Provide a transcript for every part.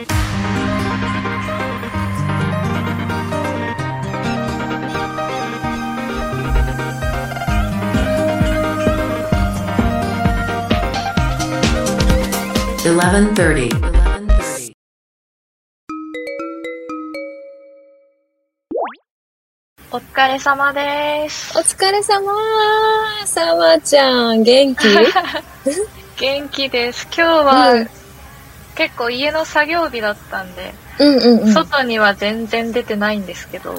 1130. お疲れ様です。お疲れ様さまちゃん、元気？元気です。今日は、うん結構家の作業日だったんで、うんうんうん。外には全然出てないんですけど、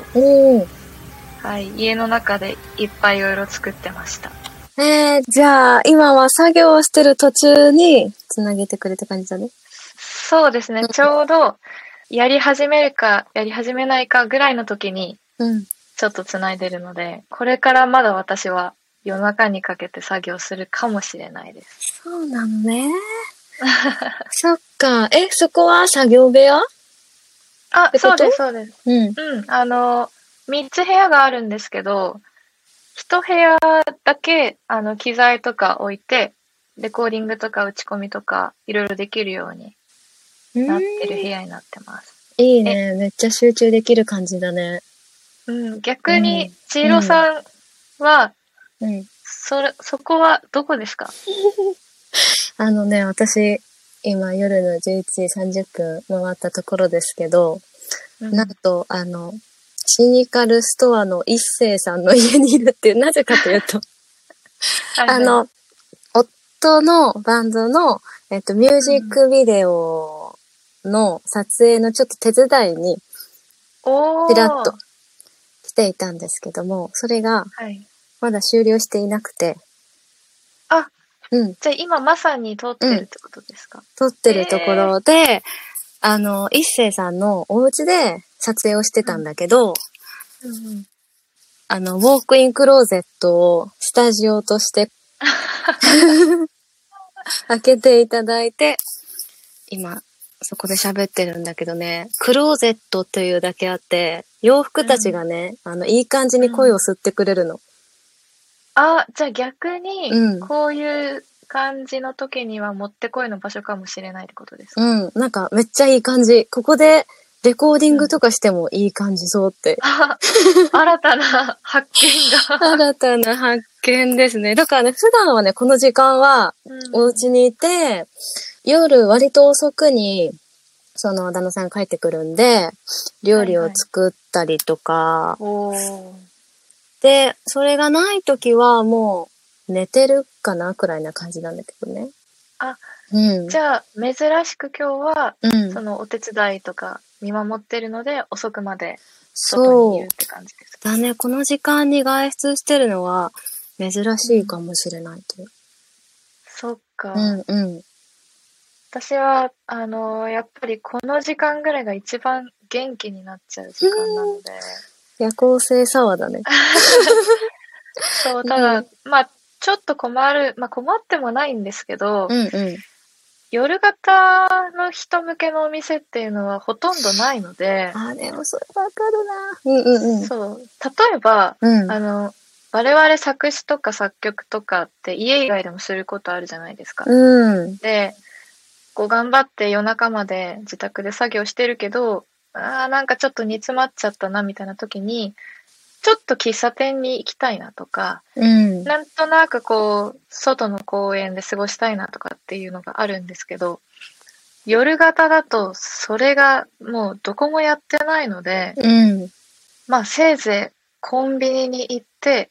はい、家の中でいっぱいいろいろ作ってました。えー、じゃあ、今は作業をしてる途中に、つなげてくれた感じだね。そうですね、ちょうど、やり始めるか、やり始めないかぐらいの時に、うん。ちょっと繋いでるので、これからまだ私は夜中にかけて作業するかもしれないです。そうなのね。そっか。え、そこは作業部屋？あそうです、そうです。うん。うん、あの、3つ部屋があるんですけど、1部屋だけ、あの、機材とか置いて、レコーディングとか打ち込みとか、いろいろできるようになってる部屋になってます。いいね。めっちゃ集中できる感じだね。うん、逆うにん、千尋さんは、うん。それ、そこはどこですか？あのね、私、今夜の11時30分回ったところですけど、うん。なんと、あの、シニカルストアの一星さんの家にいるっていう、なぜかというと、あ、の、夫のバンドの、えっと、ミュージックビデオの撮影のちょっと手伝いにちらっと来ていたんですけども、それがはい。まだ終了していなくて、あ、うん、じゃあ今まさに撮ってるってことですか、撮ってるところで、あの、一星さんのお家で撮影をしてたんだけど、うんうん。あの、ウォークインクローゼットをスタジオとして 開けていただいて、今、そこで喋ってるんだけどね、クローゼットというだけあって、洋服たちがね、あの、いい感じに声を吸ってくれるの。あ、じゃあ逆にうん、こういう感じの時にはもってこいの場所かもしれないってことですか、うん、なんかめっちゃいい感じ。ここでレコーディングとかしてもいい感じそうって。あ、新たな発見が。新たな発見ですね。だからね、普段はね、この時間はお家にいて、夜割と遅くに、その旦那さん帰ってくるんで、料理を作ったりとか、おーで、それがない時はもう寝てるかなくらいな感じなんだけどね。あ、うん。じゃあ珍しく今日は、うんそ。のお手伝いとか見守ってるので遅くまで外そうにいるっ。て感じですか？だね、この時間に外出してるのは珍しいかもしれないという。そっか、うんうん。私はあのやっぱりこの時間ぐらいが一番元気になっちゃう時間なので、夜行性サワーだね。そうただ、まあちょっと困るまあ困ってもないんですけど、うんうん。夜型の人向けのお店っていうのはほとんどないので、あ、でもそれわかるな。うんうんうん。そう例えばうん。あの我々作詞とか作曲とかって家以外でもすることあるじゃないですか。うん。で、こう頑張って夜中まで自宅で作業してるけど、ああ、なんかちょっと煮詰まっちゃったなみたいな時に、ちょっと喫茶店に行きたいなとか、うん。なんとなくこう、外の公園で過ごしたいなとかっていうのがあるんですけど、夜型だとそれがもうどこもやってないので、うん。まあせいぜいコンビニに行って、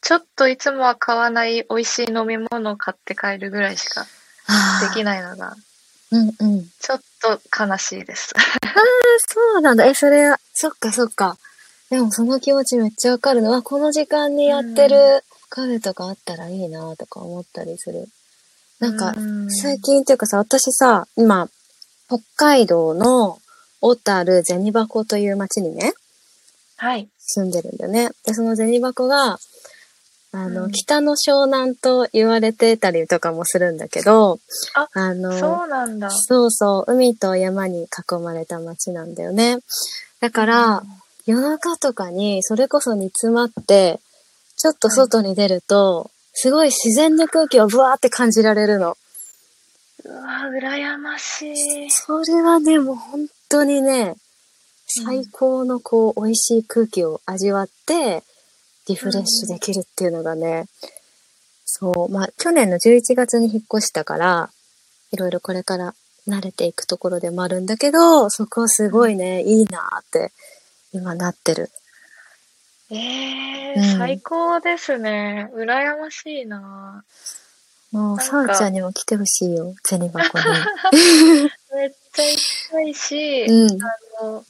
ちょっといつもは買わない美味しい飲み物を買って帰るぐらいしかあできないのが、うんうん。ちょっと悲しいです。そうなんだ。え、それは、そっかそっか。でもその気持ちめっちゃわかるのは、この時間にやってるカフェとかあったらいいなとか思ったりする。なんか、うん最近っていうかさ、私さ、今、北海道の小樽銭箱という町にね、はい。住んでるんだよね。で、その銭箱が、あの、うん北の湘南と言われてたりとかもするんだけど、あの、そうなんだ。そうそう、海と山に囲まれた町なんだよね。だから、夜中とかにそれこそ煮詰まって、ちょっと外に出ると、すごい自然の空気をブワーって感じられるの。うわ、羨ましい。それはね、もう本当にね、最高のこう、美味しい空気を味わって、リフレッシュできるっていうのがね、そう、まあ、去年の11月に引っ越したから、いろいろこれから慣れていくところでもあるんだけど、そこはすごいね、いいなって、今なってる。ええうん最高ですね。羨ましいな。もう、なんかさあちゃんにも来てほしいよ、銭箱に。めっちゃ行きたいし、うん。あの、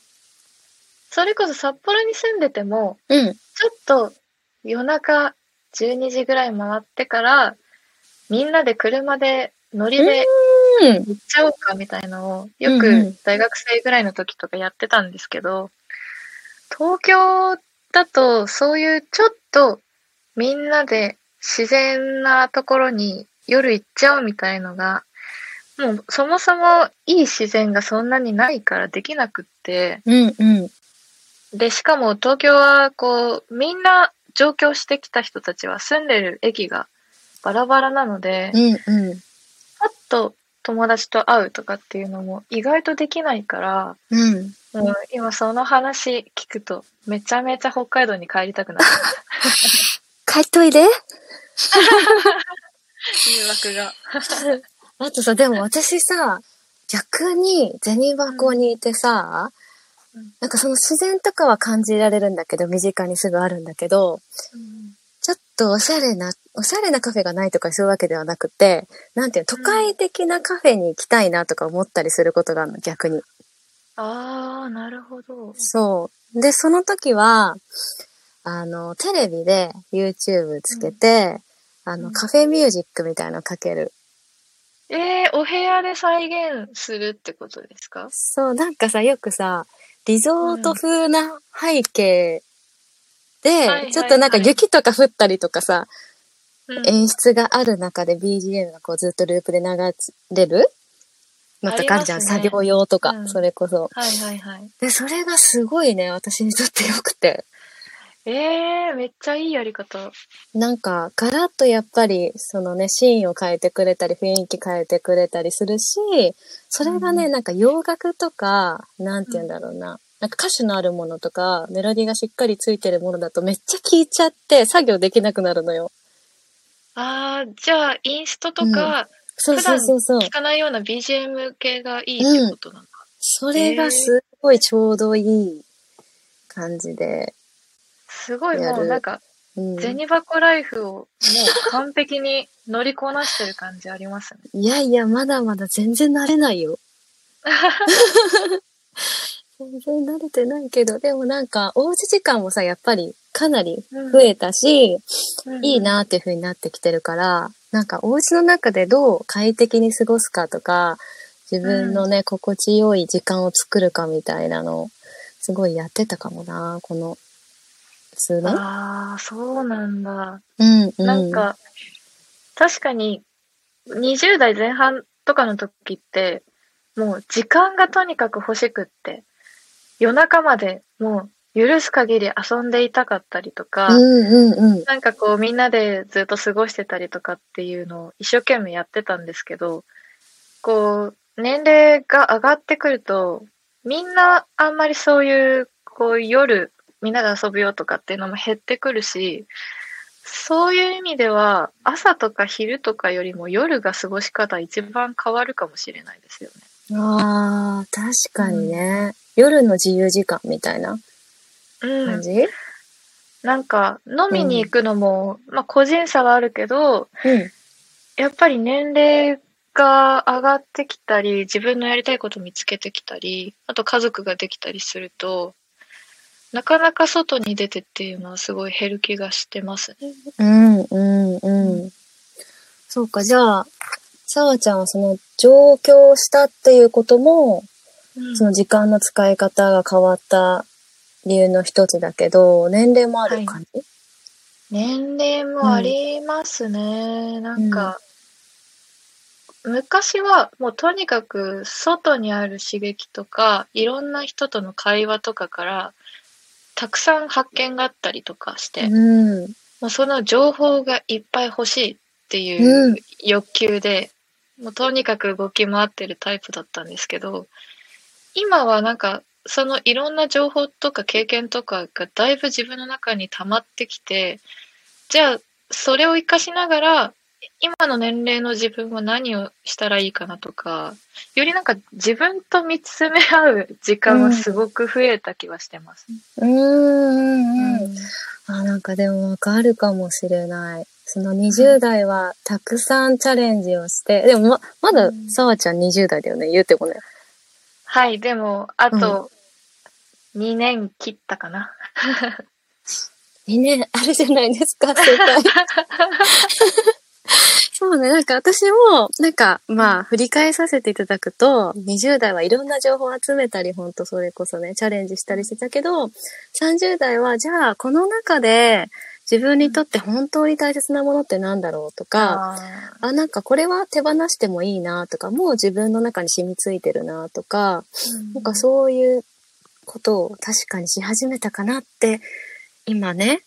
それこそ札幌に住んでても、うん。ちょっと夜中12時ぐらい回ってから、みんなで車で乗りでうん。行っちゃおうかみたいのを、よく大学生ぐらいの時とかやってたんですけど、東京だとそういうちょっとみんなで自然なところに夜行っちゃうみたいのが、もうそもそもいい自然がそんなにないからできなくって、うん。うん。で、しかも東京はこう、みんな上京してきた人たちは住んでる駅がバラバラなので、うん。うん。パッと友達と会うとかっていうのも意外とできないから、うん。もう今その話聞くとめちゃめちゃ北海道に帰りたくなる。帰っといで。誘惑が。あとさ、でも私さ、逆に銭箱にいてさ、うんなんかその自然とかは感じられるんだけど、身近にすぐあるんだけど、ちょっとおしゃれな、おしゃれなカフェがないとかそういうわけではなくて、なんていうの、都会的なカフェに行きたいなとか思ったりすることがあるの、逆に。ああ、なるほど。そう。で、その時は、あの、テレビで YouTube つけて、あの、うんカフェミュージックみたいなのかける。えー、お部屋で再現するってことですか？そう、なんかさ、よくさ、リゾート風な背景で、ちょっとなんか雪とか降ったりとかさ、うん演出がある中で BGM がこうずっとループで流れるのとかあるじゃん、ね作業用とか、うんそれこそ。はいはいはい。で、それがすごいね、私にとってよくて。えー、めっちゃいいやり方。なんか、ガラッとやっぱり、そのね、シーンを変えてくれたり、雰囲気変えてくれたりするし、それがね、うなんか洋楽とか、なんて言うんだろうな。なんか歌詞のあるものとか、メロディーがしっかりついてるものだとめっちゃ聴いちゃって、作業できなくなるのよ。ああ、じゃあ、インストとか、そうそうそうそう。聞かないような BGM 系がいいってことなのか。それがすごいちょうどいい感じで。すごいもうなんか、うん、銭箱ライフをもう完璧に乗りこなしてる感じありますね。いやいや、まだまだ全然慣れないよ。全然慣れてないけど、でもなんか、おうち時間もさ、やっぱりかなり増えたし、いい。なっていう風になってきてるから、なんかお家の中でどう快適に過ごすかとか、自分のね、心地よい時間を作るかみたいなのを、すごいやってたかもな、この数年。ああ、そうなんだ。うん、うん。なんか、確かに、20代前半とかの時って、もう時間がとにかく欲しくって、夜中までもう許す限り遊んでいたかったりとか、うんうんうん。なんかこうみんなでずっと過ごしてたりとかっていうのを一生懸命やってたんですけど、こう、年齢が上がってくると、みんなあんまりそういう、こう夜みんなで遊ぶよとかっていうのも減ってくるし、そういう意味では朝とか昼とかよりも夜が過ごし方一番変わるかもしれないですよね。ああ、確かにね、夜の自由時間みたいなうん。感じ、なんか飲みに行くのも、まあ個人差はあるけど、うん、やっぱり年齢が上がってきたり、自分のやりたいこと見つけてきたり、あと家族ができたりすると、なかなか外に出てっていうのはすごい減る気がしてますね。うん、うん、うん。そうか、じゃあ、さわちゃんはその上京したっていうことも、うんその時間の使い方が変わった理由の一つだけど、年齢もある感じ、年齢もありますね。なんか、昔はもうとにかく外にある刺激とか、いろんな人との会話とかから、たくさん発見があったりとかして、うん。もうその情報がいっぱい欲しいっていうう欲求で、もうとにかく動き回ってるタイプだったんですけど、今はなんか、そのいろんな情報とか経験とかがだいぶ自分の中に溜まってきて、じゃあ、それを活かしながら、今の年齢の自分は何をしたらいいかなとか、よりなんか自分と見つめ合う時間はすごく増えた気はしてます。うん、うん、うん。あ、なんかでもわかるかもしれない。その20代はたくさんチャレンジをして、でもま、まださわちゃん20代だよね、言うてもね。はい、でも、あと2年切ったかな。2年？あるじゃないですか、正解。そうね、なんか私も、なんか、まあ、振り返させていただくと、20代はいろんな情報を集めたり、ほんとそれこそね、チャレンジしたりしてたけど、30代は、じゃあ、この中で、自分にとって本当に大切なものって何だろうとか、あなんかこれは手放してもいいなとか、もう自分の中に染みついてるなとか、うん、なんかそういうことを確かにし始めたかなって、今ね、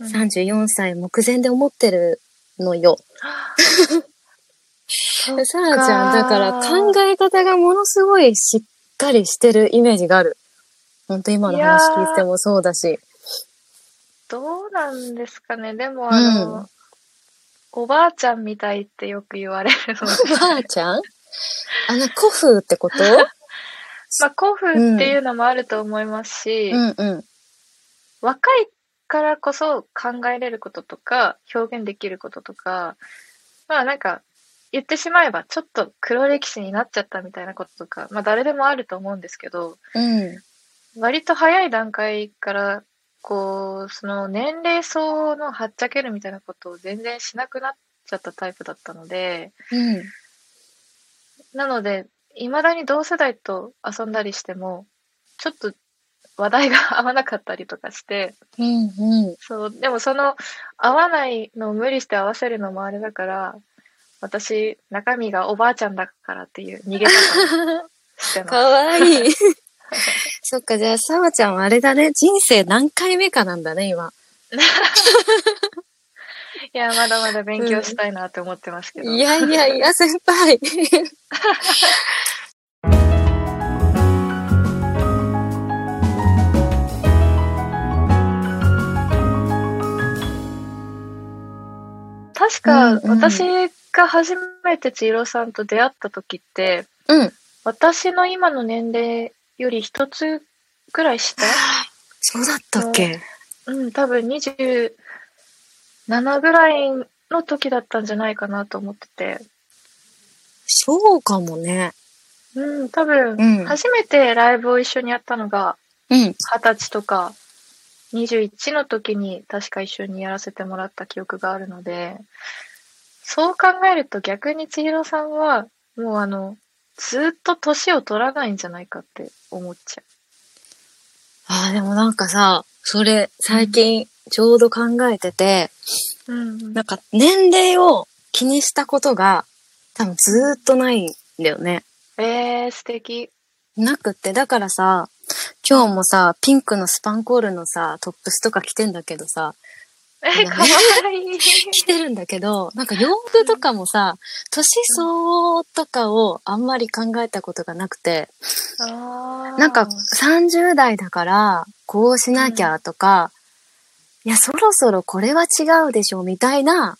34歳目前で思ってるのよ。さらちゃん、だから考え方がものすごいしっかりしてるイメージがある。ほんと今の話聞いてもそうだし。どうなんですかね。でも、あの、うん、おばあちゃんみたいってよく言われるので。おばあちゃん？あの、古風ってこと？まあ、古風っていうのもあると思いますし、うんうん、若いからこそ考えれることとか、表現できることとか、まあなんか、言ってしまえばちょっと黒歴史になっちゃったみたいなこととか、まあ誰でもあると思うんですけど、うん、割と早い段階から、こう、その年齢層のはっちゃけるみたいなことを全然しなくなっちゃったタイプだったので、うん、なので、未だに同世代と遊んだりしても、ちょっと話題が合わなかったりとかして、うんうん、そう、でもその合わないのを無理して合わせるのもあれだから、私、中身がおばあちゃんだからっていう逃げ方してます。かわいい。そっか、じゃあ、さわちゃんはあれだね。人生何回目かなんだね、今。いや、まだまだ勉強したいなって思ってますけど。うん、いやいやいや、先輩。確か、私が初めて千尋さんと出会った時って、うん。私の今の年齢より一つぐらい下？そうだったっけ？うん、多分27ぐらいの時だったんじゃないかなと思ってて。そうかもね。うん、多分、初めてライブを一緒にやったのが、うん。二十歳とか、21の時に確か一緒にやらせてもらった記憶があるので、そう考えると逆に千尋さんは、もうあの、ずっと年を取らないんじゃないかって思っちゃう。ああ、でもなんかさ、それ最近ちょうど考えてて、うん、なんか年齢を気にしたことが多分ずっとないんだよね。えー、素敵。なくって、だからさ、今日もさ、ピンクのスパンコールのさ、トップスとか着てんだけどさ、え、かわいい。着てるんだけど、なんか洋服とかもさ、年相応とかをあんまり考えたことがなくて、なんか30代だからこうしなきゃとか、うん、いや、そろそろこれは違うでしょみたいな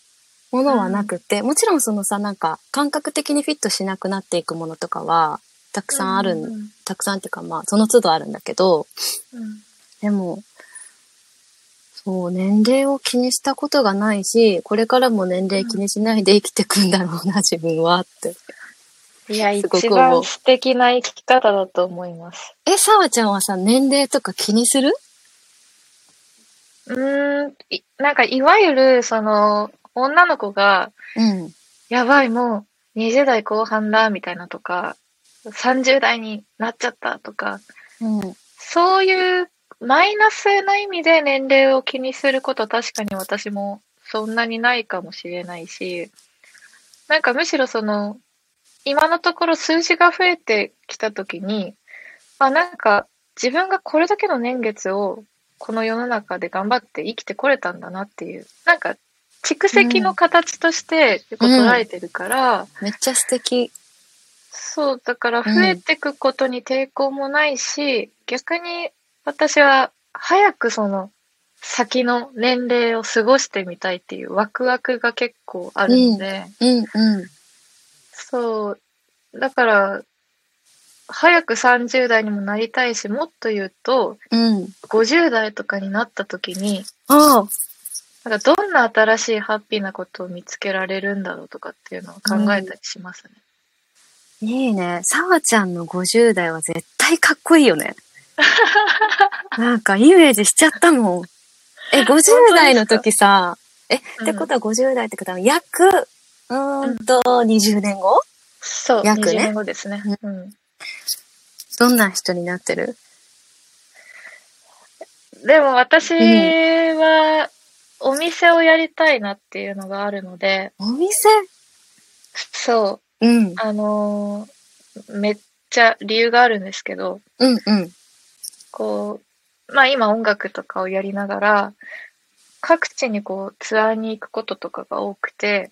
ものはなくて、うん、もちろんそのさ、なんか感覚的にフィットしなくなっていくものとかは、たくさんある、うん、たくさんっていうかまあその都度あるんだけど、うん、でもそう、年齢を気にしたことがないし、これからも年齢気にしないで生きてくんだろうな、自分はって。いや、一番素敵な生き方だと思います。え、さわちゃんはさ、年齢とか気にする？うーん、なんかいわゆる、その、女の子が、うん、やばい、もう20代後半だ、みたいなとか、30代になっちゃったとか、うん、そういうマイナスな意味で年齢を気にすること確かに私もそんなにないかもしれないし、なんかむしろその、今のところ数字が増えてきたときに、まあなんか自分がこれだけの年月をこの世の中で頑張って生きてこれたんだなっていう、なんか蓄積の形として結構捉えてるから、めっちゃ素敵。そう、だから増えていくことに抵抗もないし、逆に私は早くその先の年齢を過ごしてみたいっていうワクワクが結構あるので、うんうん。そう、だから、早く30代にもなりたいし、もっと言うと、うん。50代とかになった時に、ああ。なんかどんな新しいハッピーなことを見つけられるんだろうとかっていうのを考えたりしますね。いいね。さわちゃんの50代は絶対かっこいいよね。なんかイメージしちゃったもん。え、50代の時さ、え、ってことは50代ってことは約、うーんと、20年後？そう、約ね20年後ですね。うん。どんな人になってる？でも私は、お店をやりたいなっていうのがあるので、お店？そう、うん。あのーめっちゃ理由があるんですけど、うんうん。こう、まあ今音楽とかをやりながら、各地にこうツアーに行くこととかが多くて、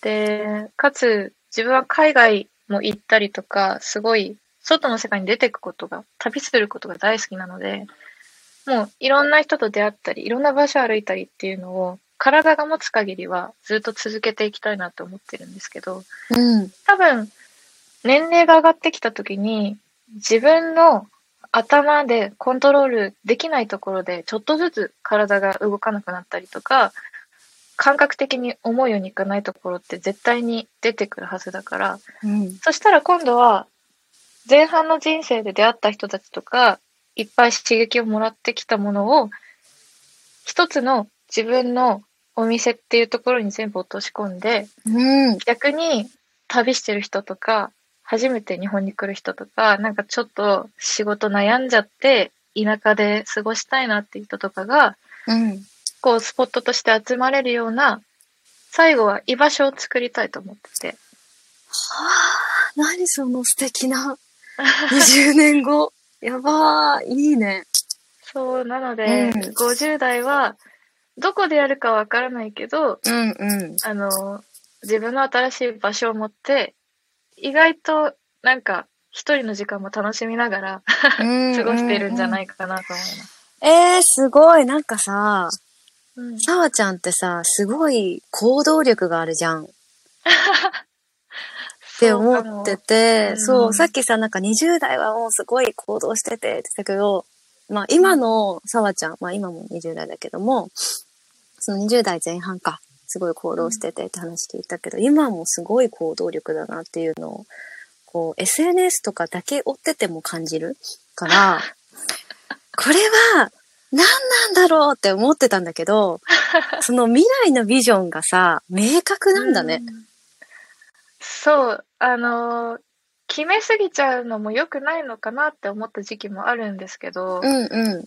で、かつ自分は海外も行ったりとか、すごい外の世界に出ていくことが、旅することが大好きなので、もういろんな人と出会ったり、いろんな場所歩いたりっていうのを、体が持つ限りはずっと続けていきたいなって思ってるんですけど、うん。多分、年齢が上がってきた時に、自分の頭でコントロールできないところで、ちょっとずつ体が動かなくなったりとか、感覚的に思うようにいかないところって絶対に出てくるはずだから、うん。そしたら今度は、前半の人生で出会った人たちとか、いっぱい刺激をもらってきたものを、一つの自分のお店っていうところに全部落とし込んで、うん。逆に旅してる人とか、初めて日本に来る人とか、なんかちょっと仕事悩んじゃって、田舎で過ごしたいなっていう人とかが、うん。こうスポットとして集まれるような、最後は居場所を作りたいと思ってて。はあ、何その素敵な20年後。やばー、いいね。そう、なので、うん50代は、どこでやるかわからないけど、うんうん。あの、自分の新しい場所を持って、意外と、なんか、一人の時間も楽しみながら、過ごしているんじゃないいかなと思います。えー、すごい。なんかさ、うんさわちゃんってさ、すごい行動力があるじゃん。って思ってて、うんそう、さっきさ、なんか20代はもうすごい行動しててって言ってたけど、まあ今のさわちゃん、まあ今も20代だけども、その20代前半か、すごい行動しててって話聞いたけど、今もすごい行動力だなっていうのを、こう SNS とかだけ追ってても感じるから、これは何なんだろうって思ってたんだけど、その未来のビジョンがさ、明確なんだね。うんそう、あのー決めすぎちゃうのも良くないのかなって思った時期もあるんですけど、うんうん。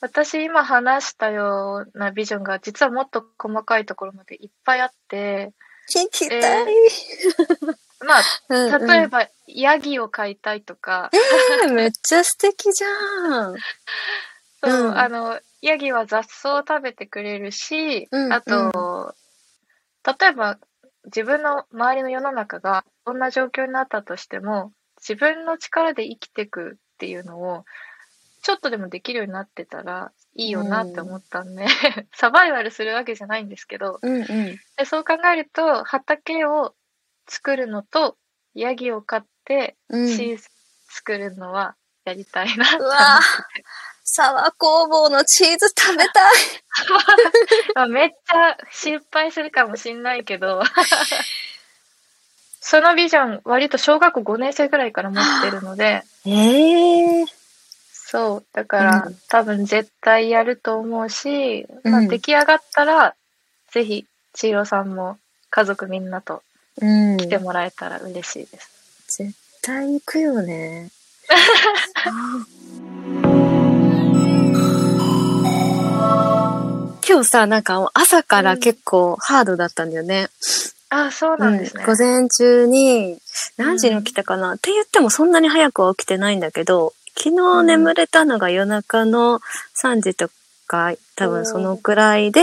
私今話したようなビジョンが実はもっと細かいところまでいっぱいあって、聞きたい。まあ、うんうん例えば、ヤギを飼いたいとか、えーめっちゃ素敵じゃん。そう、うんあの、ヤギは雑草を食べてくれるし、うんあと、例えば自分の周りの世の中がどんな状況になったとしても、自分の力で生きていくっていうのを、ちょっとでもできるようになってたらいいよなって思ったんで、サバイバルするわけじゃないんですけど、うんうん。でそう考えると、畑を作るのと、ヤギを飼って、うんチーズ作るのはやりたいなって思っうわてて。サワ工房のチーズ食べたい。まあめっちゃ失敗するかもしんないけど、そのビジョン、割と小学校5年生ぐらいから持ってるので、ええそう、だから、うん多分絶対やると思うし、うんまあ、出来上がったら、ぜひ、千尋さんも家族みんなとうん。来てもらえたら嬉しいです。絶対行くよね。今日さ、なんか朝から結構ハードだったんだよね。あ、そうなんですね。うん午前中に、何時に起きたかな、って言ってもそんなに早くは起きてないんだけど、昨日眠れたのが夜中の3時とか、多分そのくらいで、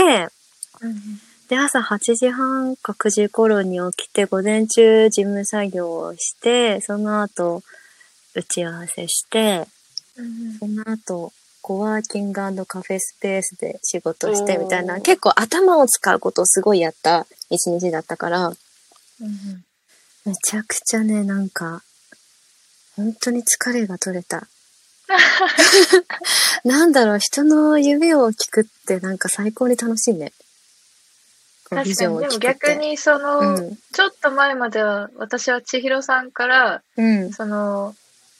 うんで、朝8時半か9時頃に起きて、午前中事務作業をして、その後、打ち合わせして、うんその後、コワーキングカフェスペースで仕事してみたいな、結構頭を使うことをすごいやった一日だったから、うん。めちゃくちゃね、なんか、本当に疲れが取れた。なんだろう、人の夢を聞くってなんか最高に楽しいね。確かに、でも逆、にその、うんちょっと前までは私は千尋さんから、うん。その、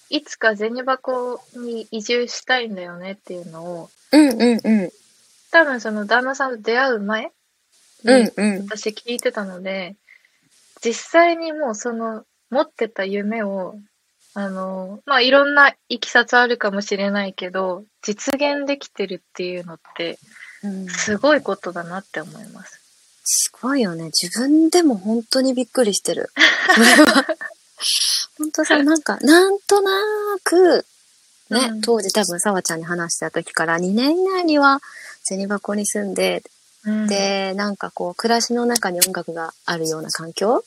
いつか銭箱に移住したいんだよねっていうのを、うんうんうん。多分その旦那さんと出会う前にうんうん。私聞いてたので、実際にもうその持ってた夢を、あの、まあ、いろんないきさつあるかもしれないけど、実現できてるっていうのって、うんすごいことだなって思います。すごいよね。自分でも本当にびっくりしてる。それは。本当さ、なんか、なんとなく、ね、うん当時多分沢ちゃんに話した時から2年以内には銭箱に住んで、うん、で、なんかこう、暮らしの中に音楽があるような環境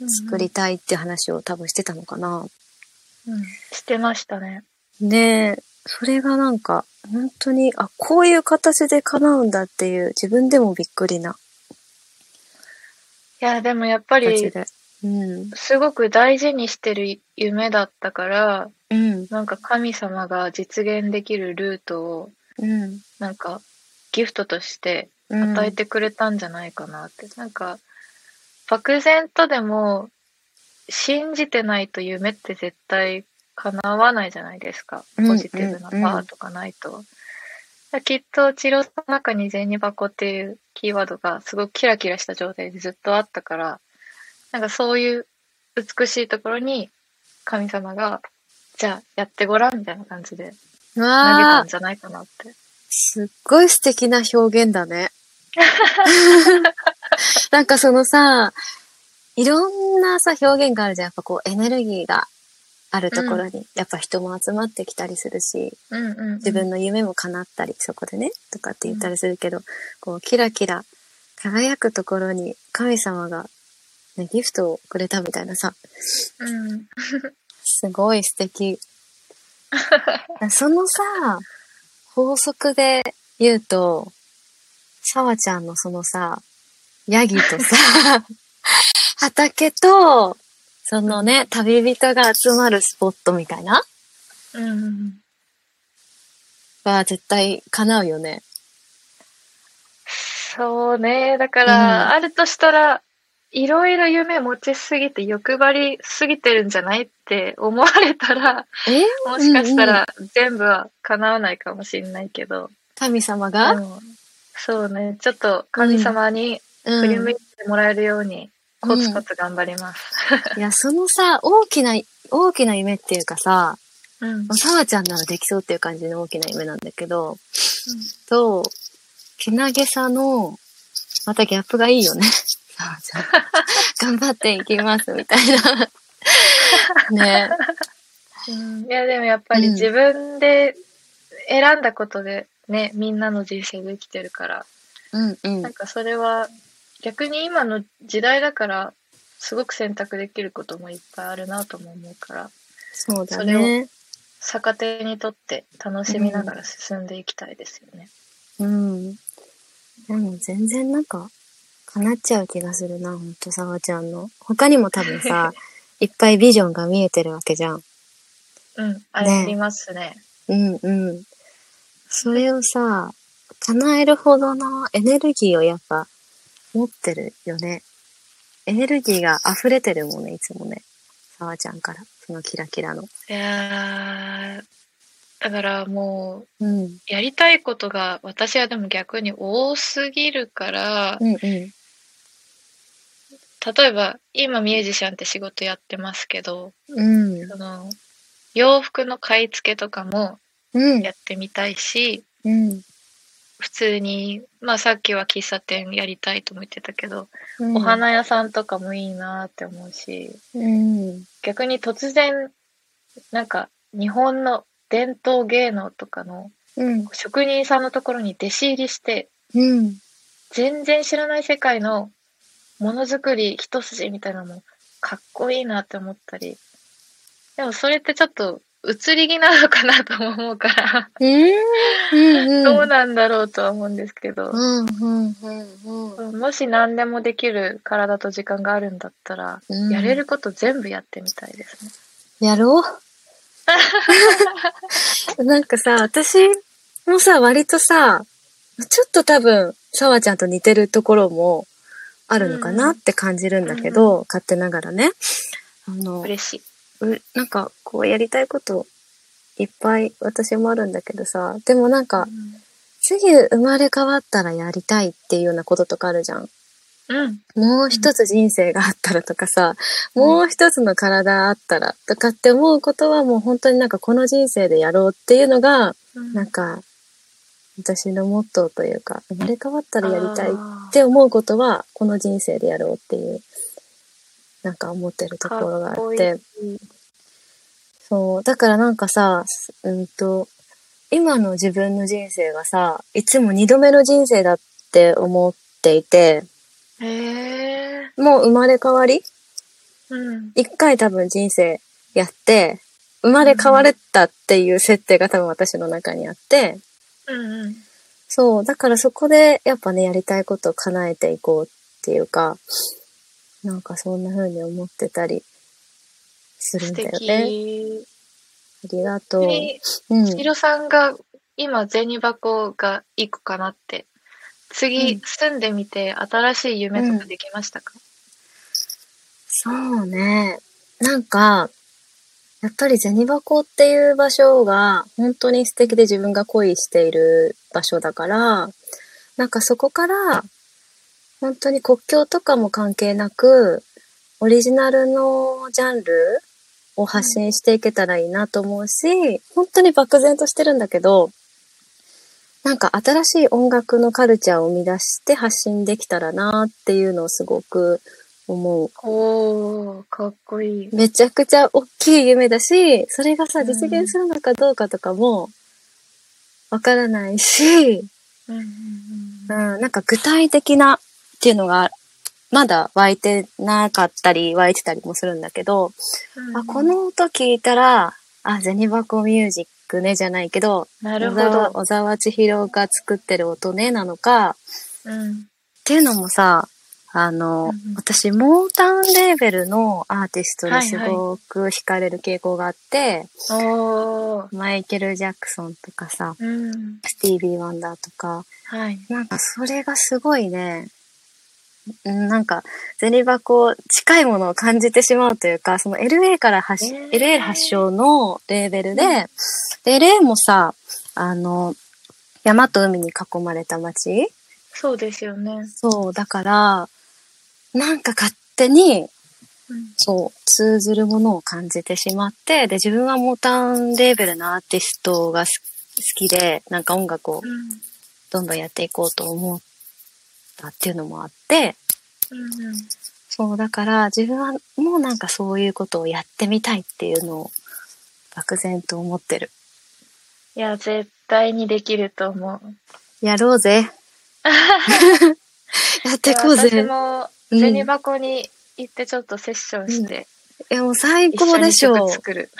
うん作りたいって話を多分してたのかな。うん、してましたね。ねえ、それがなんか、本当に、あ、こういう形で叶うんだっていう、自分でもびっくりないや、でもやっぱり。うん。すごく大事にしてる夢だったから、うん。なんか神様が実現できるルートを、うん。なんかギフトとしてうん与えてくれたんじゃないかなって。なんか、漠然とでも、信じてないと夢って絶対叶わないじゃないですか。うんポジティブなパワーとかないと。だからきっと、治療の中に銭箱っていうキーワードがすごくキラキラした状態でずっとあったから、なんかそういう美しいところに神様が、じゃあやってごらんみたいな感じで投げたん、じゃないかなって。すっごい素敵な表現だね。なんかそのさ、いろんなさ、表現があるじゃん。やっぱこう、エネルギーがあるところに、やっぱ人も集まってきたりするし、うんうんうん、自分の夢も叶ったり、そこでね、とかって言ったりするけど、こう、キラキラ輝くところに神様が、ね、ギフトをくれたみたいなさ、うん。すごい素敵。そのさ、法則で言うと、さわちゃんのそのさ、ヤギとさ、畑と、そのね、旅人が集まるスポットみたいな？うんうん。は絶対叶うよね。そうね。だかうんら、あるとしたら、いろいろ夢持ちすぎて欲張りすぎてるんじゃないって思われたら、え？もしかしたら全部は叶わないかもしれないけど、神様でがもそうね。ちょっと神様にうん。振り向いてもらえるように、コツコツ頑張ります。いや、そのさ、大きな、大きな夢っていうかさ、うん。さわちゃんならできそうっていう感じの大きな夢なんだけど、と、けなげさの、またギャップがいいよね。さわちゃん。頑張っていきます、みたいな。ね。うんいや、でもやっぱりうん自分で選んだことでね、みんなの人生できてるから、うんうんなん。かそれは逆に今の時代だから、すごく選択できることもいっぱいあるなとも思うから、そうだそれをね。逆手にとって楽しみながら進んでいきたいですよね。うん。でも全然なんか、叶っちゃう気がするな、ほんと、さわちゃんの。他にも多分さ、いっぱいビジョンが見えてるわけじゃん。うん、あねりますね。うんうん。それをさ、叶えるほどのエネルギーをやっぱ持ってるよね。エネルギーが溢れてるもんね、いつもね。さわちゃんから。そのキラキラの。いやーだからもう、うん。やりたいことが私はでも逆に多すぎるから、うんうん。例えば今ミュージシャンって仕事やってますけど、うん。その洋服の買い付けとかもうん。やってみたいし、うん。普通に、まあさっきは喫茶店やりたいとも言ってたけど、うんお花屋さんとかもいいなって思うし、うん。逆に突然、なんか日本の伝統芸能とかのうん。職人さんのところに弟子入りして、うん。全然知らない世界のものづくり一筋みたいなのもかっこいいなって思ったり。でもそれってちょっと移り気なのかなとも思うから。うんどうなんだろうとは思うんですけど、うんうんうんうん。もし何でもできる体と時間があるんだったら、うん。やれること全部やってみたいですね。やろう？なんかさ、私もさ、割とさ、ちょっと多分、さわちゃんと似てるところもあるのかなって感じるんだけど、勝手ながらね。あの、嬉しい。うなんか、こうやりたいこといっぱい私もあるんだけどさ、でもなんか、次生まれ変わったらやりたいっていうようなこととかあるじゃん。うん。もう一つ人生があったらとかさ、もう一つの体あったらとかって思うことはもう本当になんかこの人生でやろうっていうのが、うん。なんか、私のモットーというか、生まれ変わったらやりたいっあて思うことは、この人生でやろうっていう、なんか思ってるところがあっ。かってそう。だからなんかさ、すうんと、今の自分の人生がさ、いつも二度目の人生だって思っていて、へえ。もう生まれ変わり？うん。一回多分人生やって、生まれ変われたっていう設定が多分私の中にあって、うんうん。そう、だからそこでやっぱね、やりたいことを叶えていこうっていうか、なんかそんな風に思ってたりする素んだよね。敵。ありがとう。ひうん。ひろさんが今銭箱が一個かなって。次、うん住んでみて新しい夢とかできましたか、そうね。なんか、やっぱり銭箱っていう場所が本当に素敵で自分が恋している場所だから、なんかそこから本当に国境とかも関係なく、オリジナルのジャンルを発信していけたらいいなと思うし、本当に漠然としてるんだけど、なんか新しい音楽のカルチャーを生み出して発信できたらなっていうのをすごく思う。おー、かっこいい。めちゃくちゃ大きい夢だし、それがさ、うん実現するのかどうかとかも、わからないし、うんうん、なんか具体的なっていうのが、まだ湧いてなかったり、湧いてたりもするんだけど、うんあ、この音聞いたら、あ、銭箱ミュージックねじゃないけど、なるほど。小沢千尋が作ってる音ねなのか、うん。っていうのもさ、あの、うんうん私、モータウンレーベルのアーティストにすはいはいごく惹かれる傾向があって、おー。マイケル・ジャクソンとかさ、うん。スティービー・ワンダーとか、はい。なんかそれがすごいね、うんなんか、銭箱近いものを感じてしまうというか、その LA から発し、えー LA 発祥のレーベルで、で、LA もさ、あの、山と海に囲まれた街？そうですよね。そう、だから、なんか勝手に、うん。そう、通ずるものを感じてしまって、で、自分はモータウンレーベルのアーティストがす好きで、なんか音楽をうん。どんどんやっていこうと思ったっていうのもあって、うん。そう、だから自分はもうなんかそういうことをやってみたいっていうのを漠然と思ってる。いや、絶対にできると思う。やろうぜ。やってこう私ぜ。もうん銭箱に行ってちょっとセッションして、いやもう最一緒に高でしょ曲作る。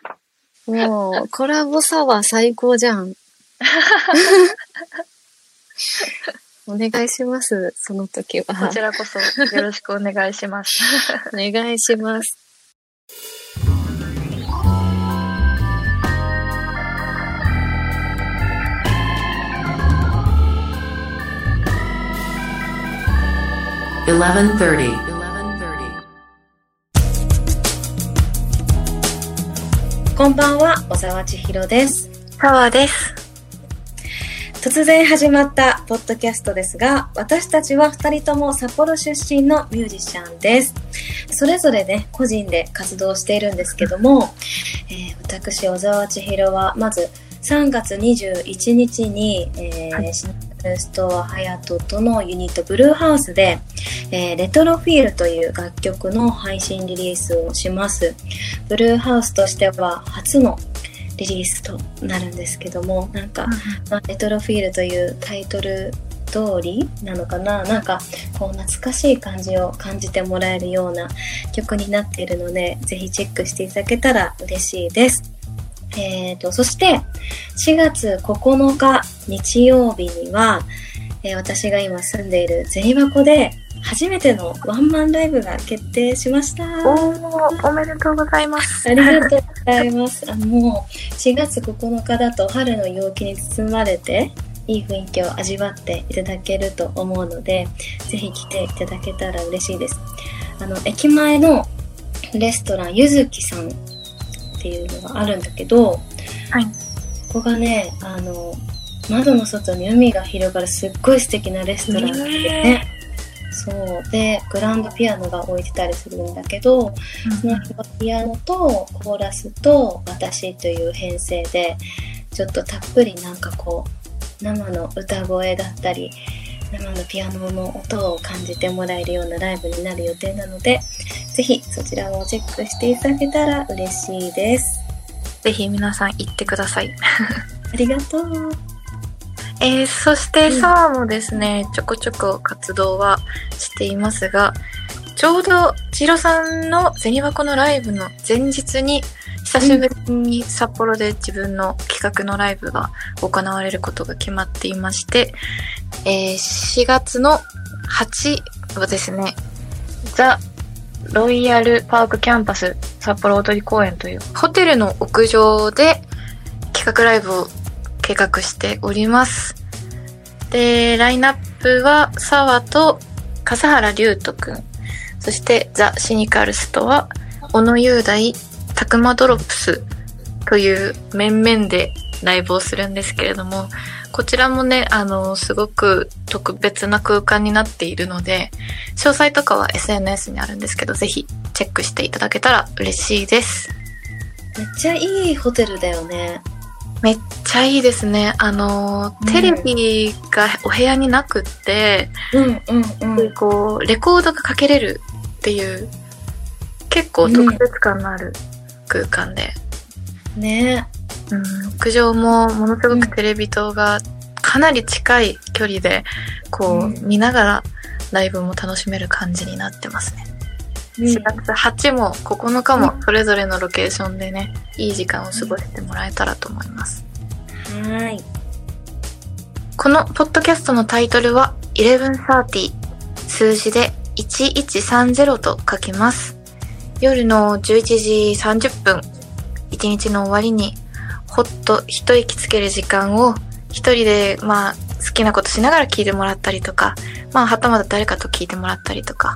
もう、コラボサワー最高じゃん。お願いします、その時は。こちらこそよろしくお願いします。お願いします。1130. こんばんは、小沢千尋です。サワーです。突然始まったポッドキャストですが、私たちは二人とも札幌出身のミュージシャンです。それぞれね、個人で活動しているんですけども、えー私、小沢千尋は、まず3月21日に、えーはいストアハヤトとのユニットブルーハウスで、えーレトロフィールという楽曲の配信リリースをします。ブルーハウスとしては初のリリースとなるんですけども、なんか、まあ、レトロフィールというタイトル通りなのかななんかこう懐かしい感じを感じてもらえるような曲になっているのでぜひチェックしていただけたら嬉しいです。えーと、そして4月9日日曜日には、えー、私が今住んでいる銭箱で初めてのワンマンライブが決定しました。おおめでとうございます。ありがとうございます。あの、もう4月9日だと春の陽気に包まれて、いい雰囲気を味わっていただけると思うので、ぜひ来ていただけたら嬉しいです。あの、駅前のレストランゆずきさんっていうのがあるんだけど、はい。ここがね、あの、窓の外に海が広がるすっごい素敵なレストランでね、そうでグランドピアノが置いてたりするんだけど、うん、そのピアノとコーラスと私という編成でちょっとたっぷりなんかこう生の歌声だったり生のピアノの音を感じてもらえるようなライブになる予定なのでぜひそちらもチェックしていただけたら嬉しいです。ぜひ皆さん行ってください。ありがとう。えー、そしてサーもですね、ちょこちょこ活動はしていますが、ちょうど千尋さんの銭箱のライブの前日に、久しぶりに札幌で自分の企画のライブが行われることが決まっていまして、えー、4月の8はですね、ザ・ロイヤルパークキャンパス札幌踊り公園というホテルの屋上で企画ライブを計画しております。で、ラインナップは、沢と笠原龍斗くん、そしてザ・シニカルスとは、小野雄大、たくまドロップスという面々でライブをするんですけれども、こちらもね、あの、すごく特別な空間になっているので、詳細とかは SNS にあるんですけど、ぜひチェックしていただけたら嬉しいです。めっちゃいいホテルだよね。めっちゃいいですね。あの、テレビがお部屋になくって、うんうんうん、こう、レコードがかけれるっていう、結構特別感のある空間で。ねうん、屋上もものすごくテレビ塔がかなり近い距離で、こう、見ながらライブも楽しめる感じになってますね。4月8も9日もそれぞれのロケーションでね、いい時間を過ごしてもらえたらと思います。はい。このポッドキャストのタイトルは1130数字で1130と書きます。夜の11時30分、一日の終わりにほっと一息つける時間を一人でまあ好きなことしながら聞いてもらったりとか、まあはたまた誰かと聞いてもらったりとか、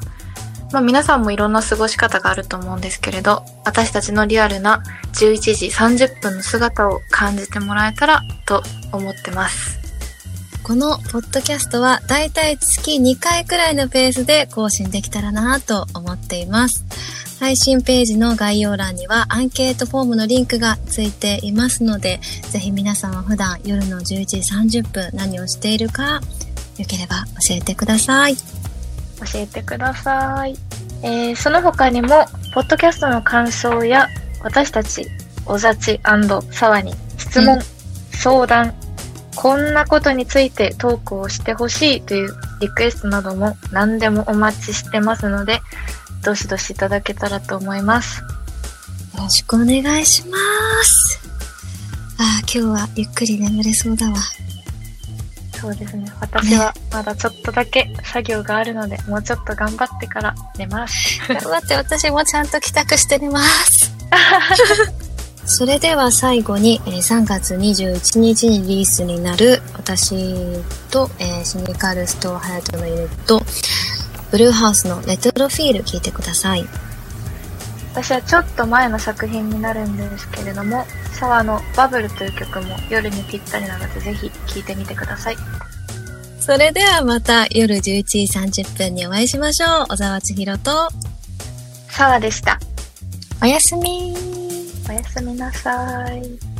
まあ皆さんもいろんな過ごし方があると思うんですけれど、私たちのリアルな11時30分の姿を感じてもらえたらと思ってます。このポッドキャストはだいたい月2回くらいのペースで更新できたらなと思っています。配信ページの概要欄にはアンケートフォームのリンクがついていますので、ぜひ皆さんは普段夜の11時30分何をしているか、よければ教えてください。教えてください。えー、その他にも、ポッドキャストの感想や、私たち、おざち沢に質問、うん、相談、こんなことについてトークをしてほしいというリクエストなども何でもお待ちしてますので、どしどしいただけたらと思います。よろしくお願いします。ああ、今日はゆっくり眠れそうだわ。そうですね。私はまだちょっとだけ作業があるので、もうちょっと頑張ってから寝ます。頑張って、私もちゃんと帰宅して寝ます。それでは最後に、え3月21日にリリースになる私と、えー、シニカルストアハヤトのユニット、ブルーハウスのレトロフィール聞いてください。私はちょっと前の作品になるんですけれども、沢のバブルという曲も夜にぴったりなのでぜひ聴いてみてください。それではまた夜11時30分にお会いしましょう。小沢千尋と沢でした。おやすみおやすみなさい。